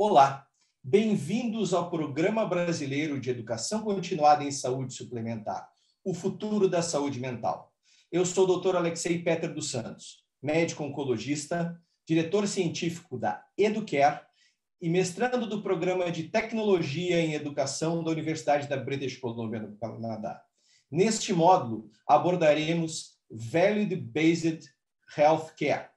Olá, bem-vindos ao Programa Brasileiro de Educação Continuada em Saúde Suplementar, o futuro da saúde mental. Eu sou o Dr. Alexei Peter dos Santos, médico oncologista, diretor científico da Educare e mestrando do Programa de Tecnologia em Educação da Universidade da British Columbia, no Canadá. Neste módulo, abordaremos Value Based Healthcare,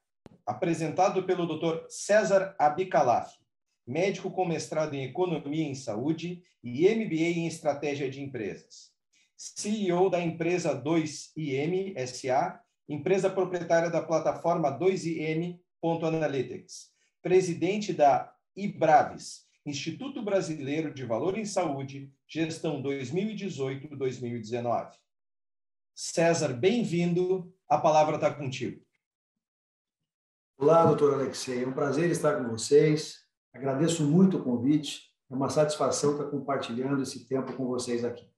apresentado pelo Dr. César Abicalaf, médico com mestrado em Economia em Saúde e MBA em Estratégia de Empresas. CEO da empresa 2IM SA, empresa proprietária da plataforma 2IM.analytics, presidente da IBRAVES, Instituto Brasileiro de Valor em Saúde, gestão 2018-2019. César, bem-vindo. A palavra está contigo. Olá, doutor Alexei. É um prazer estar com vocês. Agradeço muito o convite. É uma satisfação estar compartilhando esse tempo com vocês aqui.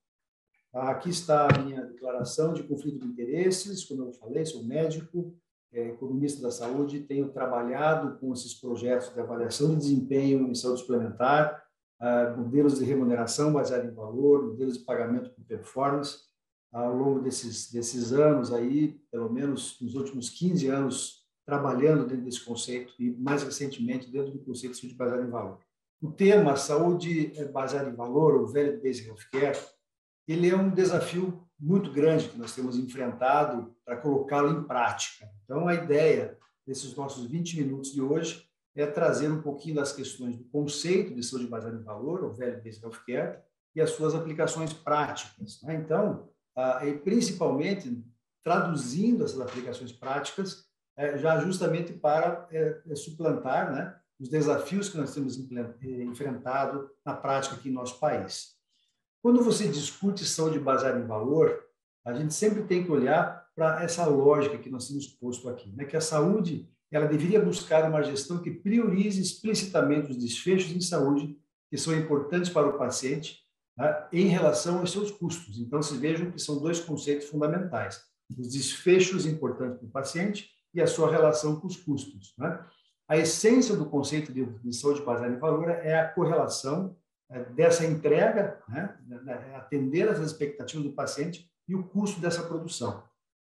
Aqui está a minha declaração de conflito de interesses. Como eu falei, sou médico, é, economista da saúde, tenho trabalhado com esses projetos de avaliação de desempenho em saúde suplementar, ah, modelos de remuneração baseados em valor, modelos de pagamento por performance. Ao longo desses, desses anos aí, pelo menos nos últimos 15 anos, trabalhando dentro desse conceito e, mais recentemente, dentro do conceito de saúde baseada em valor. O tema saúde baseada em valor, o Value Based Healthcare, ele é um desafio muito grande que nós temos enfrentado para colocá-lo em prática. Então, a ideia desses nossos 20 minutos de hoje é trazer um pouquinho das questões do conceito de saúde baseada em valor, o Value Based Healthcare, e as suas aplicações práticas. Né? Então, ah, e principalmente traduzindo essas aplicações práticas é, já justamente para é, é, suplantar né, os desafios que nós temos enfrentado na prática aqui em nosso país. Quando você discute saúde baseada em valor, a gente sempre tem que olhar para essa lógica que nós temos posto aqui, né, que a saúde ela deveria buscar uma gestão que priorize explicitamente os desfechos em saúde que são importantes para o paciente né, em relação aos seus custos. Então, vocês vejam que são dois conceitos fundamentais: os desfechos importantes para o paciente e a sua relação com os custos. Né? A essência do conceito de, de saúde baseada em valor é a correlação é, dessa entrega, né? atender às expectativas do paciente e o custo dessa produção.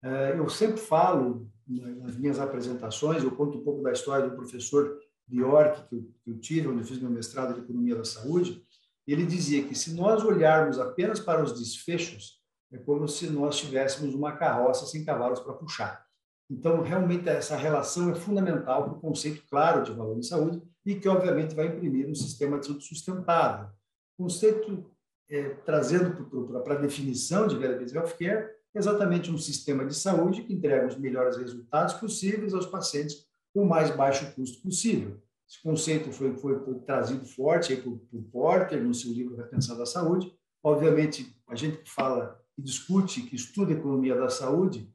É, eu sempre falo nas minhas apresentações, eu conto um pouco da história do professor eu, que eu tive, onde eu fiz meu mestrado de Economia da Saúde, ele dizia que se nós olharmos apenas para os desfechos, é como se nós tivéssemos uma carroça sem cavalos para puxar. Então, realmente, essa relação é fundamental para o conceito claro de valor em saúde e que, obviamente, vai imprimir um sistema de saúde sustentável. O conceito, é, trazendo para a definição de Value-Based Healthcare, é exatamente um sistema de saúde que entrega os melhores resultados possíveis aos pacientes com o mais baixo custo possível. Esse conceito foi, foi, foi trazido forte por, por Porter no seu livro Retenção da Saúde. Obviamente, a gente que fala, que discute, que estuda economia da saúde,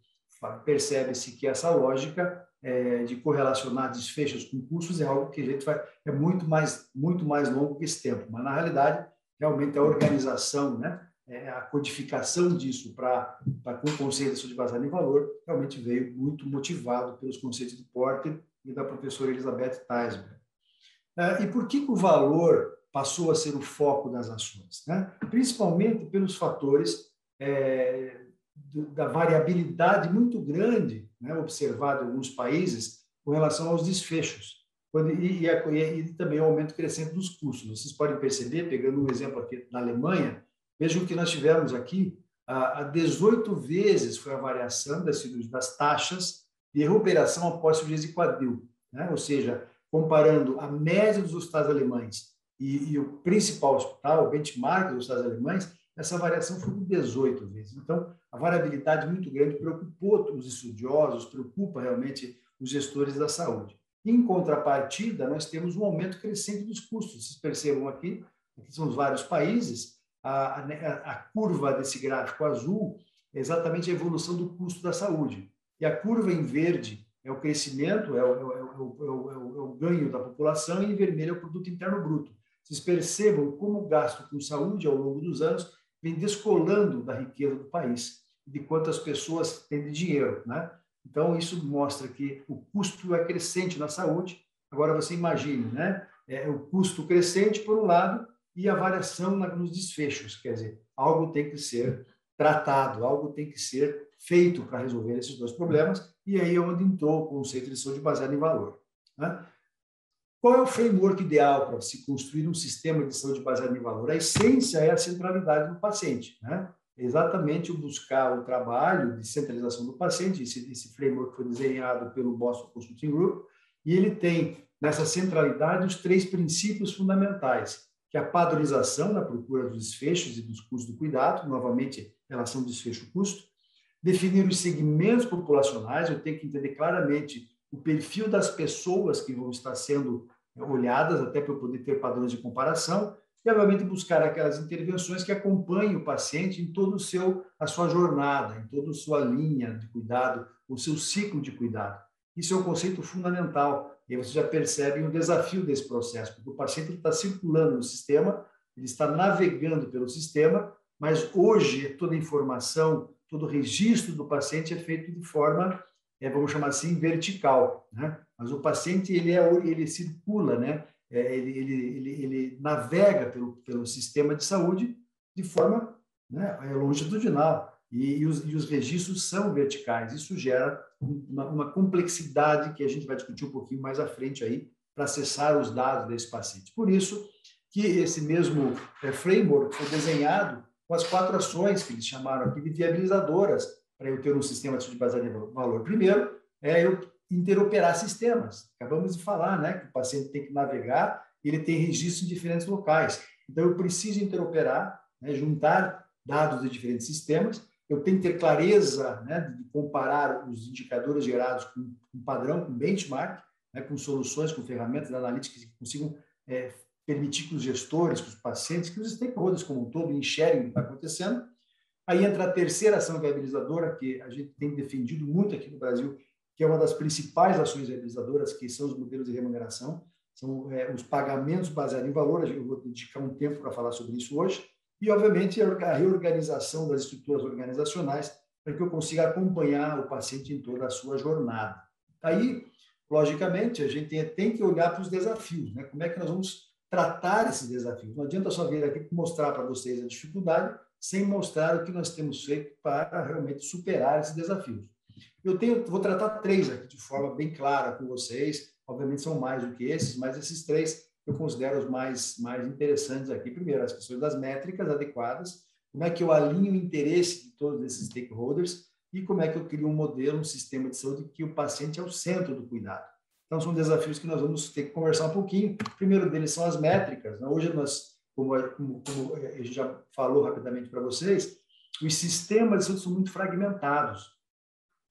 percebe-se que essa lógica é, de correlacionar desfechos com custos é algo que a gente vai é muito mais muito mais longo que esse tempo, mas na realidade realmente a organização, né, é, a codificação disso para com o conceito de baseado em valor realmente veio muito motivado pelos conceitos de Porter e da professora Elizabeth Teisberg. É, e por que, que o valor passou a ser o foco das ações? Né? Principalmente pelos fatores é, da variabilidade muito grande né, observada em alguns países com relação aos desfechos quando, e, e, e, também o aumento crescente dos custos. Vocês podem perceber, pegando um exemplo aqui na Alemanha, vejam que nós tivemos aqui a, a 18 vezes foi a variação das, das taxas de recuperação após cirurgias de quadril. Né? Ou seja, comparando a média dos hospitais alemães e, e o principal hospital, o benchmark dos hospitais alemães, essa variação foi de 18 vezes. Então, a variabilidade muito grande preocupou os estudiosos, preocupa realmente os gestores da saúde. Em contrapartida, nós temos um aumento crescente dos custos. Vocês percebam aqui, aqui são os vários países, a, a, a curva desse gráfico azul é exatamente a evolução do custo da saúde. E a curva em verde é o crescimento, é o, é o, é o, é o é ganho da população, e em vermelho é o produto interno bruto. Vocês percebam como o gasto com saúde ao longo dos anos vem descolando da riqueza do país, de quantas pessoas têm de dinheiro, né? Então, isso mostra que o custo é crescente na saúde. Agora, você imagine, né? é, o custo crescente, por um lado, e a variação nos desfechos, quer dizer, algo tem que ser tratado, algo tem que ser feito para resolver esses dois problemas, e aí é onde entrou o conceito de saúde baseado em valor. Né? Qual é o framework ideal para se construir um sistema de saúde baseado em valor? A essência é a centralidade do paciente. Né? É exatamente o buscar o trabalho de centralização do paciente. Esse, esse framework foi desenhado pelo Boston Consulting Group, e ele tem nessa centralidade os três princípios fundamentais que é a padronização na procura dos desfechos e dos custos do cuidado, novamente, relação desfecho-custo, definir os segmentos populacionais, eu tenho que entender claramente o perfil das pessoas que vão estar sendo olhadas, até para eu poder ter padrões de comparação, e, obviamente, buscar aquelas intervenções que acompanhem o paciente em todo o seu a sua jornada, em toda a sua linha de cuidado, o seu ciclo de cuidado. Isso é um conceito fundamental e aí você já percebe o desafio desse processo, porque o paciente está circulando no sistema, ele está navegando pelo sistema, mas hoje toda a informação, todo o registro do paciente é feito de forma, é, vamos chamar assim, vertical. Né? Mas o paciente ele, é, ele circula, né? É, ele, ele, ele, ele, navega pelo, pelo sistema de saúde de forma né, é longitudinal. E, e, os, e, os, registros são verticais. Isso gera uma, uma, complexidade que a gente vai discutir um pouquinho mais à frente aí para acessar os dados desse paciente. Por isso que esse mesmo é, framework foi desenhado com as quatro ações que eles chamaram aqui de viabilizadoras para eu ter um sistema de baseado em valor. Primeiro, é eu interoperar sistemas. Acabamos de falar, né, que o paciente tem que navegar, ele tem registros em diferentes locais. Então, eu preciso interoperar, né, juntar dados de diferentes sistemas eu tenho que ter clareza né, de comparar os indicadores gerados com um padrão, com benchmark, né, com soluções, com ferramentas analíticas que consigam é, permitir que os gestores, que os pacientes, que os stakeholders como um todo enxerguem o que está acontecendo. Aí entra a terceira ação viabilizadora, que a gente tem defendido muito aqui no Brasil, que é uma das principais ações viabilizadoras, que são os modelos de remuneração, são é, os pagamentos baseados em valor. Eu vou dedicar um tempo para falar sobre isso hoje e, obviamente, a reorganização das estruturas organizacionais para que eu consiga acompanhar o paciente em toda a sua jornada. Aí, logicamente, a gente tem que olhar para os desafios, né? Como é que nós vamos tratar esses desafios? Não adianta só vir aqui mostrar para vocês a dificuldade sem mostrar o que nós temos feito para realmente superar esses desafios. Eu tenho, vou tratar três aqui de forma bem clara com vocês. Obviamente são mais do que esses, mas esses três eu considero os mais, mais interessantes aqui. Primeiro, as questões das métricas adequadas, como é que eu alinho o interesse de todos esses stakeholders e como é que eu crio um modelo, um sistema de saúde que o paciente é o centro do cuidado. Então, são desafios que nós vamos ter que conversar um pouquinho. O primeiro deles são as métricas. Né? Hoje, nós, como, como, como a gente já falou rapidamente para vocês, os sistemas são muito fragmentados.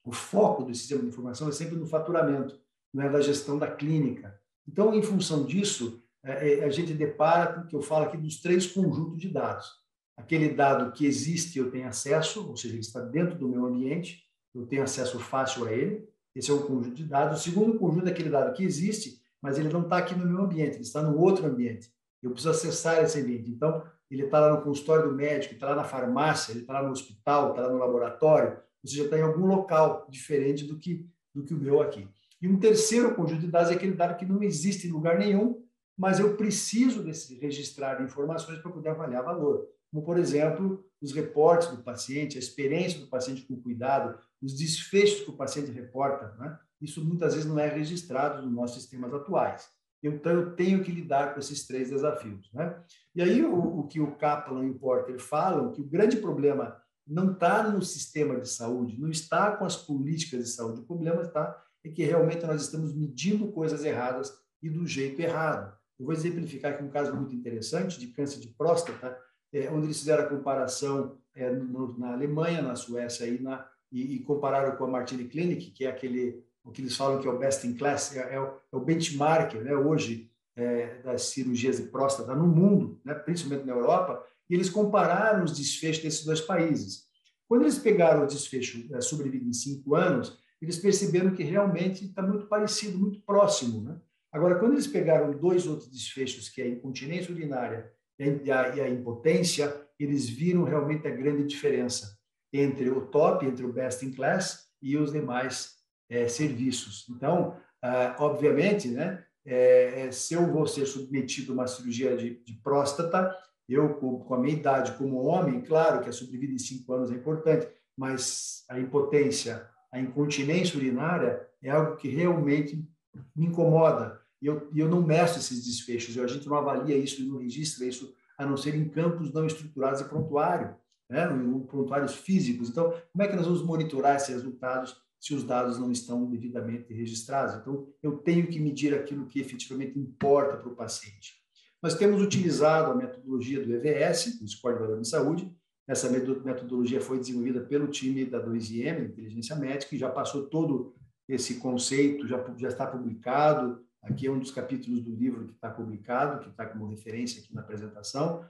O foco do sistema de informação é sempre no faturamento, não é da gestão da clínica. Então, em função disso, é, é, a gente depara com o que eu falo aqui dos três conjuntos de dados. Aquele dado que existe, eu tenho acesso, ou seja, ele está dentro do meu ambiente, eu tenho acesso fácil a ele. Esse é um conjunto de dados. O segundo conjunto é aquele dado que existe, mas ele não está aqui no meu ambiente, ele está no outro ambiente. Eu preciso acessar esse ambiente. Então, ele está lá no consultório do médico, está lá na farmácia, ele está lá no hospital, está lá no laboratório, ou seja, está em algum local diferente do que, do que o meu aqui. E um terceiro conjunto de dados é aquele dado que não existe em lugar nenhum, mas eu preciso desse, registrar informações para poder avaliar valor. Como, por exemplo, os reportes do paciente, a experiência do paciente com cuidado, os desfechos que o paciente reporta. Né? Isso muitas vezes não é registrado nos nossos sistemas atuais. Então, eu tenho que lidar com esses três desafios. Né? E aí, o, o que o Kaplan e o Porter falam, que o grande problema não está no sistema de saúde, não está com as políticas de saúde, o problema está é que realmente nós estamos medindo coisas erradas e do jeito errado. Eu vou exemplificar aqui um caso muito interessante de câncer de próstata, é, onde eles fizeram a comparação é, no, na Alemanha, na Suécia e, na, e, e, compararam com a Martini Clinic, que é aquele o que eles falam que é o best in class, é, é o, é o benchmark né, hoje é, das cirurgias de próstata no mundo, né, principalmente na Europa, e eles compararam os desfechos desses dois países. Quando eles pegaram o desfecho é, sobrevivido em cinco anos, eles perceberam que realmente está muito parecido, muito próximo. Né? Agora, quando eles pegaram dois outros desfechos, que é a incontinência urinária e a, e a impotência, eles viram realmente a grande diferença entre o top, entre o best in class e os demais é, serviços. Então, ah, obviamente, né, é, se eu vou ser submetido a uma cirurgia de, de próstata, eu, com, a minha idade como homem, claro que a sobrevida em cinco anos é importante, mas a impotência, a incontinência urinária é algo que realmente me incomoda. E eu, eu não meço esses desfechos, a gente não avalia isso e não registra isso, a não ser em campos não estruturados e prontuário, né? prontuários físicos. Então, como é que nós vamos monitorar esses resultados se os dados não estão devidamente registrados? Então, eu tenho que medir aquilo que efetivamente importa para o paciente. Nós temos utilizado a metodologia do EVS, do Score de Valor de Saúde. Essa metodologia foi desenvolvida pelo time da 2IM, Inteligência Médica, e já passou todo esse conceito, já, já está publicado, Aqui é um dos capítulos do livro que está publicado, que está como referência aqui na apresentação.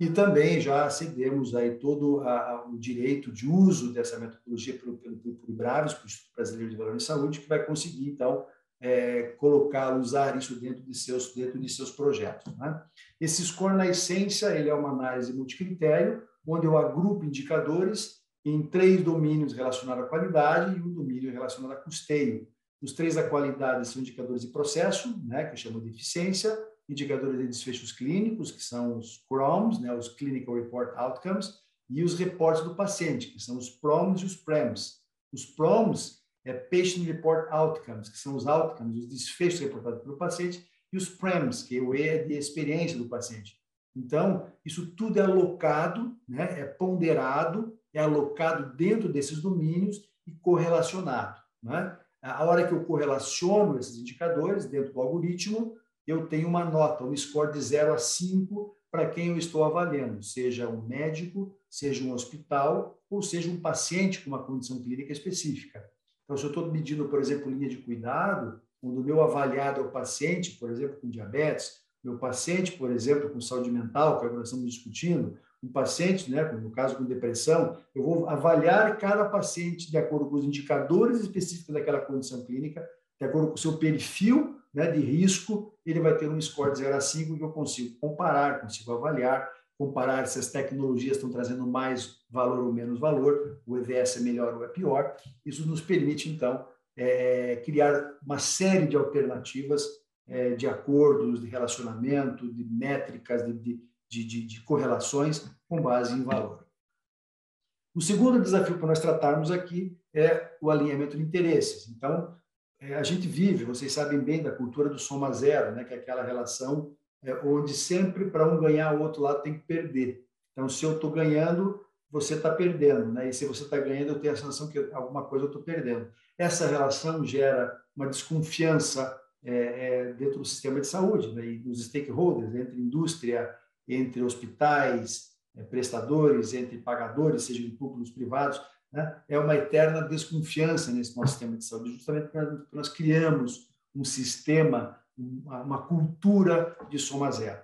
E também já cedemos aí todo a, o direito de uso dessa metodologia pelo, pelo, pelo IBRAVES, pelo Instituto Brasileiro de Valor em Saúde, que vai conseguir, então, é, colocar, usar isso dentro de seus, dentro de seus projetos. Né? Esse score, na essência, ele é uma análise multicritério, onde eu agrupo indicadores em três domínios relacionados à qualidade e um domínio relacionado a custeio. Os três da qualidade são indicadores de processo, né, que chamam de eficiência, indicadores de desfechos clínicos, que são os CROMs, né, os Clinical Report Outcomes, e os reportes do paciente, que são os PROMs e os PREMs. Os PROMs é Patient Report Outcomes, que são os outcomes, os desfechos reportados pelo paciente, e os PREMs, que é o E de experiência do paciente. Então, isso tudo é alocado, né, é ponderado, é alocado dentro desses domínios e correlacionado. Né? a hora que eu correlaciono esses indicadores dentro do algoritmo, eu tenho uma nota, um score de 0 a 5 para quem eu estou avaliando, seja um médico, seja um hospital, ou seja um paciente com uma condição clínica específica. Então, se eu estou medindo, por exemplo, linha de cuidado, quando o meu avaliado é o paciente, por exemplo, com diabetes, meu paciente, por exemplo, com saúde mental, que é que nós estamos discutindo, um paciente, né, no caso com depressão, eu vou avaliar cada paciente de acordo com os indicadores específicos daquela condição clínica, de acordo com o seu perfil né, de risco, ele vai ter um score de 0 a 5 que eu consigo comparar, consigo avaliar, comparar se as tecnologias estão trazendo mais valor ou menos valor, o EVS é melhor ou é pior. Isso nos permite, então, é, criar uma série de alternativas é, de acordos, de relacionamento, de métricas, de, de de, de, correlações com base em valor. O segundo desafio para nós tratarmos aqui é o alinhamento de interesses. Então, é, a gente vive, vocês sabem bem da cultura do soma zero, né, que é aquela relação é, onde sempre para um ganhar, o outro lado tem que perder. Então, se eu estou ganhando, você está perdendo, né? E se você está ganhando, eu tenho a sensação que alguma coisa eu estou perdendo. Essa relação gera uma desconfiança é, é, dentro do sistema de saúde, né? e dos stakeholders, entre indústria, entre hospitais, eh, prestadores, entre pagadores, seja de públicos privados, né? é uma eterna desconfiança nesse nosso sistema de saúde, justamente porque nós criamos um sistema, uma cultura de soma zero.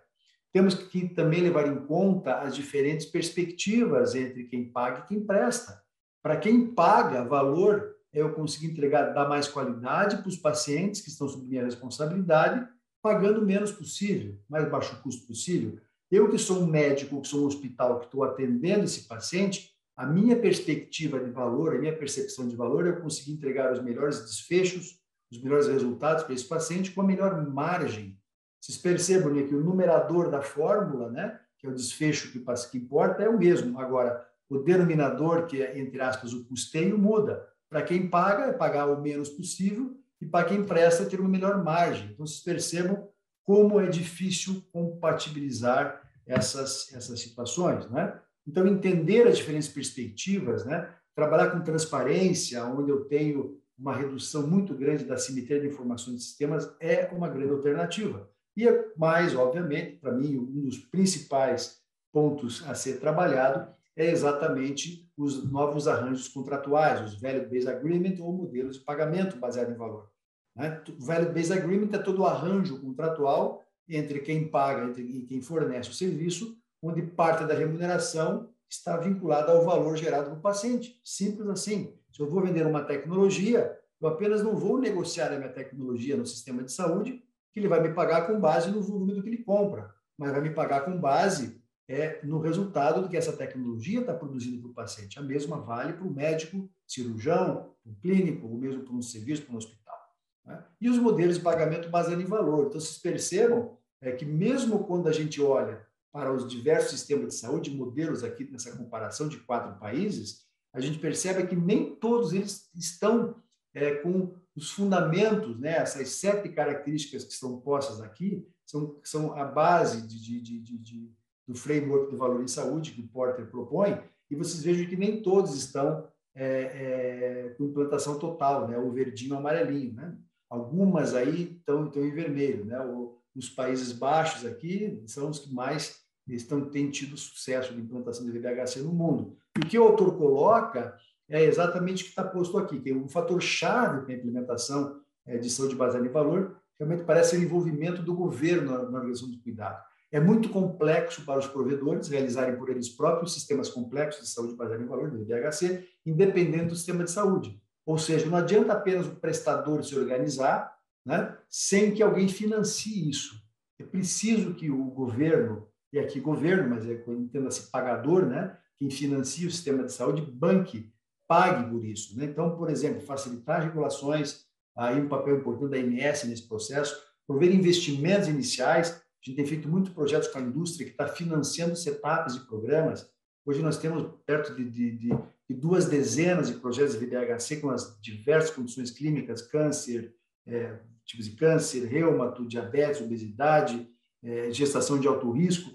Temos que também levar em conta as diferentes perspectivas entre quem paga e quem presta. Para quem paga valor, eu consigo entregar, dar mais qualidade para os pacientes que estão sob minha responsabilidade, pagando menos possível, mais baixo custo possível. Eu que sou um médico, que sou um hospital, que estou atendendo esse paciente, a minha perspectiva de valor, a minha percepção de valor, é eu conseguir entregar os melhores desfechos, os melhores resultados para esse paciente com a melhor margem. Vocês percebam né, que o numerador da fórmula, né, que é o desfecho que, que importa, é o mesmo. Agora, o denominador, que é, entre aspas, o custeio, muda. Para quem paga, é pagar o menos possível, e para quem presta, ter uma melhor margem. Então, vocês percebam como é difícil compatibilizar essas, essas situações, né? Então, entender as diferentes perspectivas, né? Trabalhar com transparência, onde eu tenho uma redução muito grande da simetria de informações de sistemas, é uma grande alternativa. E é mais, obviamente, para mim, um dos principais pontos a ser trabalhado é exatamente os novos arranjos contratuais, os Value Based Agreement ou modelos de pagamento baseado em valor. Né? Value Based Agreement é todo o arranjo contratual entre quem paga e quem fornece o serviço, onde parte da remuneração está vinculada ao valor gerado para o paciente. Simples assim. Se eu vou vender uma tecnologia, eu apenas não vou negociar a minha tecnologia no sistema de saúde, que ele vai me pagar com base no volume do que ele compra, mas vai me pagar com base é, no resultado do que essa tecnologia está produzindo para o paciente. A mesma vale para o médico, cirurgião, para o clínico, ou mesmo para um serviço, para um hospital. Né? E os modelos de pagamento baseados em valor. Então, vocês percebam é, que mesmo quando a gente olha para os diversos sistemas de saúde, modelos aqui nessa comparação de quatro países, a gente percebe que nem todos eles estão é, com os fundamentos, né, essas sete características que estão postas aqui, são, são a base de, de, de, de, do framework do valor em saúde que o Porter propõe, e vocês vejam que nem todos estão é, é, com implantação total, né, o verdinho o amarelinho. Né? Algumas aí estão, estão em vermelho. Né? O, os Países Baixos aqui são os que mais estão, têm tido sucesso de implantação de VBHC no mundo. E o que o autor coloca é exatamente o que está posto aqui, que é um fator chave para a implementação é, de saúde baseada em valor, realmente parece ser o envolvimento do governo na, organização do cuidado. É muito complexo para os provedores realizarem por eles próprios sistemas complexos de saúde baseada em valor, do IBHC, independente do sistema de saúde. Ou seja, não adianta apenas o prestador se organizar né, sem que alguém financie isso. É preciso que o governo, e aqui governo, mas é, entenda-se pagador, né, quem financia o sistema de saúde, banque pague por isso. Né? Então, por exemplo, facilitar regulações, aí um papel importante da MS nesse processo, prover investimentos iniciais. A gente tem feito muitos projetos com a indústria que está financiando setups de programas. Hoje nós temos perto de, de, de, de duas dezenas de projetos de VDHC com as diversas condições clínicas, câncer, é, tipos de câncer, reumato, diabetes, obesidade, é, gestação de alto risco.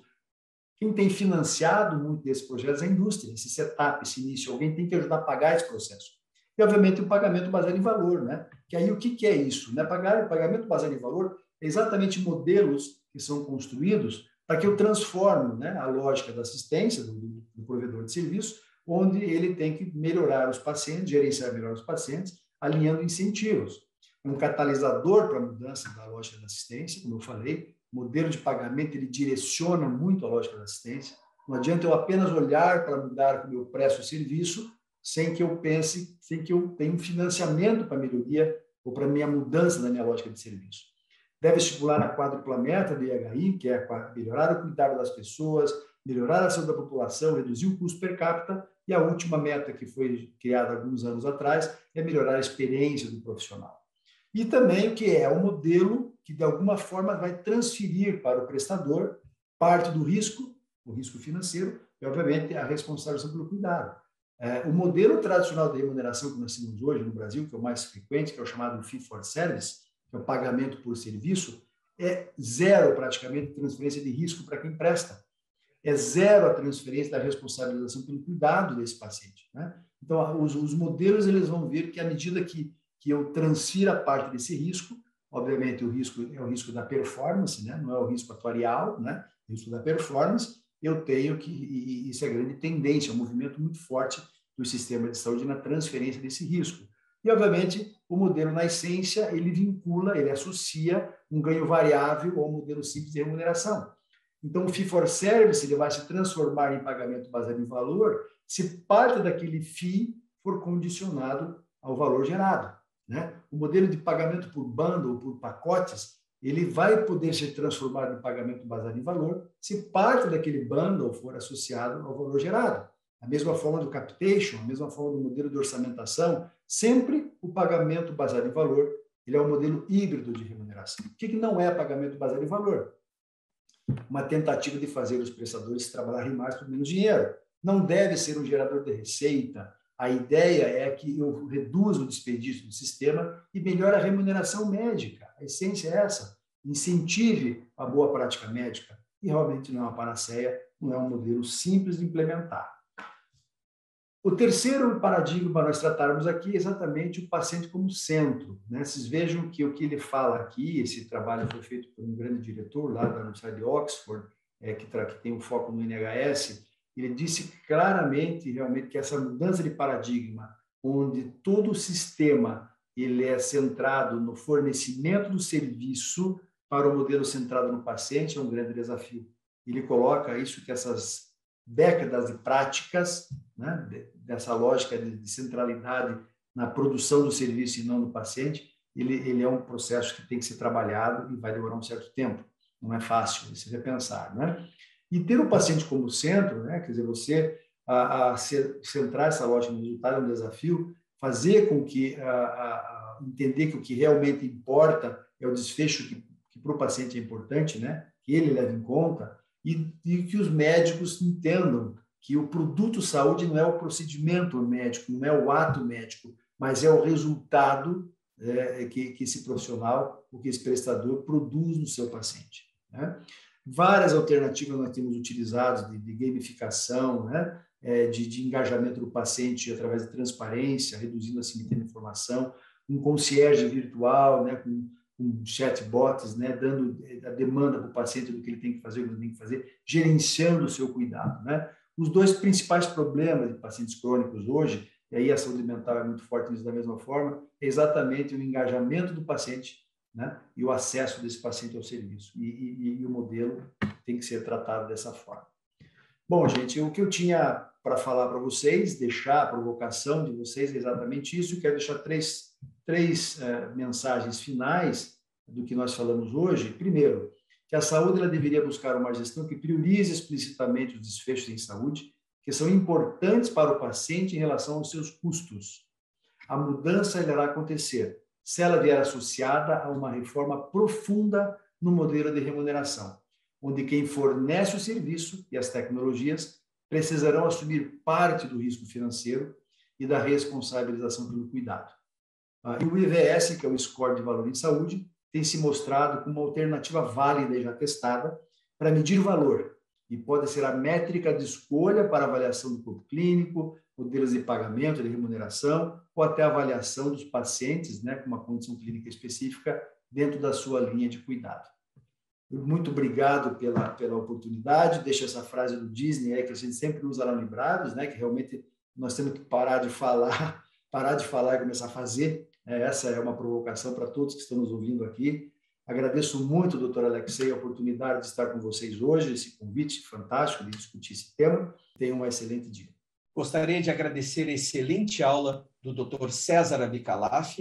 Quem tem financiado muito desses projetos é a indústria, esse setup, esse início. Alguém tem que ajudar a pagar esse processo. E, obviamente, o pagamento baseado em valor. Né? Que aí o que, é isso? Né? Pagar, o pagamento baseado em valor é exatamente modelos que são construídos para que eu transforme né, a lógica da assistência do, do provedor de serviço, onde ele tem que melhorar os pacientes, gerenciar melhor os pacientes, alinhando incentivos. Um catalisador para a mudança da lógica da assistência, como eu falei, modelo de pagamento ele direciona muito a lógica da assistência. Não adianta eu apenas olhar para mudar como eu presto o serviço, sem que eu pense, sem que eu tenha um financiamento para a melhoria ou para a minha mudança na minha lógica de serviço. Deve estipular a quádrupla meta do IHI, que é melhorar o cuidado das pessoas, melhorar a saúde da população, reduzir o custo per capita, e a última meta que foi criada alguns anos atrás é melhorar a experiência do profissional. E também o que é o modelo que de alguma forma vai transferir para o prestador parte do risco, o risco financeiro, e obviamente a responsabilização pelo cuidado. É, o modelo tradicional de remuneração que nós temos hoje no Brasil, que é o mais frequente, que é o chamado fee for service, que é o pagamento por serviço, é zero praticamente transferência de risco para quem presta. É zero a transferência da responsabilização pelo cuidado desse paciente. Né? Então, os, os modelos eles vão ver que à medida que, que eu transfira parte desse risco, Obviamente, o risco é o risco da performance, né? não é o risco atuarial, né? o risco da performance. Eu tenho que, e isso é grande tendência, é um movimento muito forte do sistema de saúde na transferência desse risco. E, obviamente, o modelo, na essência, ele vincula, ele associa um ganho variável ao modelo simples de remuneração. Então, o fee for service ele vai se transformar em pagamento baseado em valor se parte daquele fee for condicionado ao valor gerado. Né? O modelo de pagamento por bundle, por pacotes, ele vai poder ser transformado em pagamento baseado em valor se parte daquele bundle for associado ao valor gerado. A mesma forma do capitation, a mesma forma do modelo de orçamentação, sempre o pagamento baseado em valor, ele é um modelo híbrido de remuneração. O que não é pagamento baseado em valor? Uma tentativa de fazer os prestadores trabalharem mais por menos dinheiro. Não deve ser um gerador de receita, a ideia é que eu reduza o desperdício do sistema e melhore a remuneração médica. A essência é essa. Incentive a boa prática médica. E realmente não é uma panaceia, não é um modelo simples de implementar. O terceiro paradigma para nós tratarmos aqui é exatamente o paciente como centro. Né? Vocês vejam que o que ele fala aqui, esse trabalho foi feito por um grande diretor lá da Universidade de Oxford, é, que, que tem um foco no NHS, ele disse claramente, realmente, que essa mudança de paradigma, onde todo o sistema ele é centrado no fornecimento do serviço para o modelo centrado no paciente, é um grande desafio. Ele coloca isso que essas décadas de práticas, né, dessa lógica de centralidade na produção do serviço e não no paciente, ele, ele é um processo que tem que ser trabalhado e vai demorar um certo tempo. Não é fácil se repensar, né? E ter o paciente como centro, né? quer dizer, você a, a centrar essa lógica no resultado é um desafio, fazer com que a, a, entender que o que realmente importa é o desfecho que, que para o paciente é importante, né? Que ele leve em conta e, e que os médicos entendam que o produto saúde não é o procedimento médico, não é o ato médico, mas é o resultado é, que, que esse profissional, o que esse prestador produz no seu paciente. Né? Várias alternativas nós temos utilizado de, de gamificação, né? É, de, de, engajamento do paciente através de transparência, reduzindo a informação, um concierge virtual, né? com, com chatbots, né? dando a demanda para o paciente do que ele tem que fazer, o que ele tem que fazer, gerenciando o seu cuidado. Né? Os dois principais problemas de pacientes crônicos hoje, e aí a saúde mental é muito forte nisso da mesma forma, é exatamente o engajamento do paciente né? e o acesso desse paciente ao serviço. E, e, e, o modelo tem que ser tratado dessa forma. Bom, gente, o que eu tinha para falar para vocês, deixar a provocação de vocês é exatamente isso. Eu quero deixar três, três uh, mensagens finais do que nós falamos hoje. Primeiro, que a saúde ela deveria buscar uma gestão que priorize explicitamente os desfechos em saúde, que são importantes para o paciente em relação aos seus custos. A mudança irá acontecer se ela vier associada a uma reforma profunda no modelo de remuneração, onde quem fornece o serviço e as tecnologias precisarão assumir parte do risco financeiro e da responsabilização pelo cuidado. Ah, e o IVS, que é o Score de Valor em Saúde, tem se mostrado como uma alternativa válida e já testada para medir o valor e pode ser a métrica de escolha para avaliação do corpo clínico, modelos de pagamento, de remuneração, ou até avaliação dos pacientes né, com uma condição clínica específica dentro da sua linha de cuidado. Muito obrigado pela, pela oportunidade. Deixa essa frase do Disney aí, que a gente sempre usa lá no Librados, né, que realmente nós temos que parar de falar, parar de falar e começar a fazer. É, essa é uma provocação para todos que estão nos ouvindo aqui. Agradeço muito, doutor Alexei, a oportunidade de estar com vocês hoje, esse convite fantástico de discutir esse tema. Tenham um excelente dia. Gostaria de agradecer a excelente aula do Dr. César Abicalaf,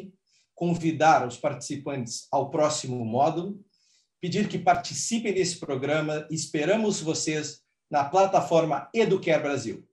convidar os participantes ao próximo módulo, pedir que participem desse programa. Esperamos vocês na plataforma Educare Brasil.